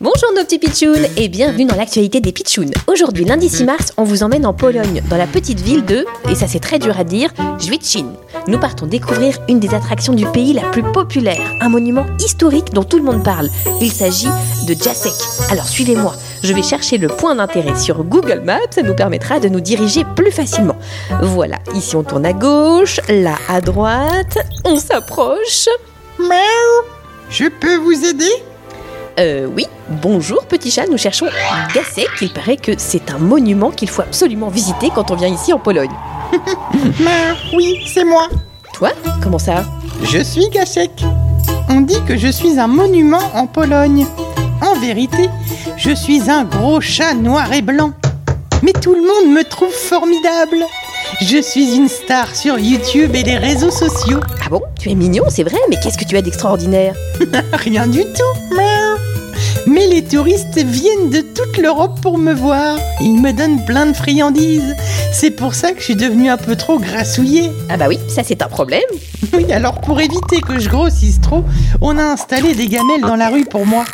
Bonjour nos petits pitchouns et bienvenue dans l'actualité des pitchouns. Aujourd'hui, lundi 6 mars, on vous emmène en Pologne, dans la petite ville de, et ça c'est très dur à dire, Żwicin. Nous partons découvrir une des attractions du pays la plus populaire, un monument historique dont tout le monde parle. Il s'agit de Jacek. Alors suivez-moi, je vais chercher le point d'intérêt sur Google Maps, ça nous permettra de nous diriger plus facilement. Voilà, ici on tourne à gauche, là à droite, on s'approche. Je peux vous aider? Euh, oui, bonjour petit chat, nous cherchons Gacek. Il paraît que c'est un monument qu'il faut absolument visiter quand on vient ici en Pologne. Miaou Oui, c'est moi. Toi Comment ça? Je suis Gacek. On dit que je suis un monument en Pologne. En vérité, je suis un gros chat noir et blanc. Mais tout le monde me trouve formidable. Je suis une star sur YouTube et les réseaux sociaux. Ah bon Tu es mignon, c'est vrai, mais qu'est-ce que tu as d'extraordinaire Rien du tout. Miaou. Mais les touristes viennent de toute l'Europe pour me voir. Ils me donnent plein de friandises. C'est pour ça que je suis devenu un peu trop grassouillé. Ah bah oui, ça c'est un problème. Oui, alors pour éviter que je grossisse trop, on a installé des gamelles dans la rue pour moi.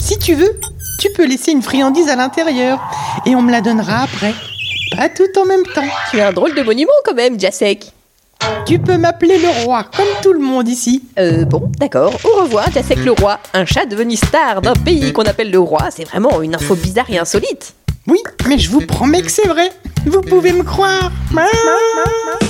Si tu veux, tu peux laisser une friandise à l'intérieur et on me la donnera après. Pas tout en même temps. Tu es un drôle de monument quand même, Jacek. Tu peux m'appeler le roi, comme tout le monde ici. Euh, bon, d'accord. Au revoir, Jacek le roi. Un chat devenu star d'un pays qu'on appelle le roi, c'est vraiment une info bizarre et insolite. Oui, mais je vous promets que c'est vrai. Vous pouvez me croire. Miaou.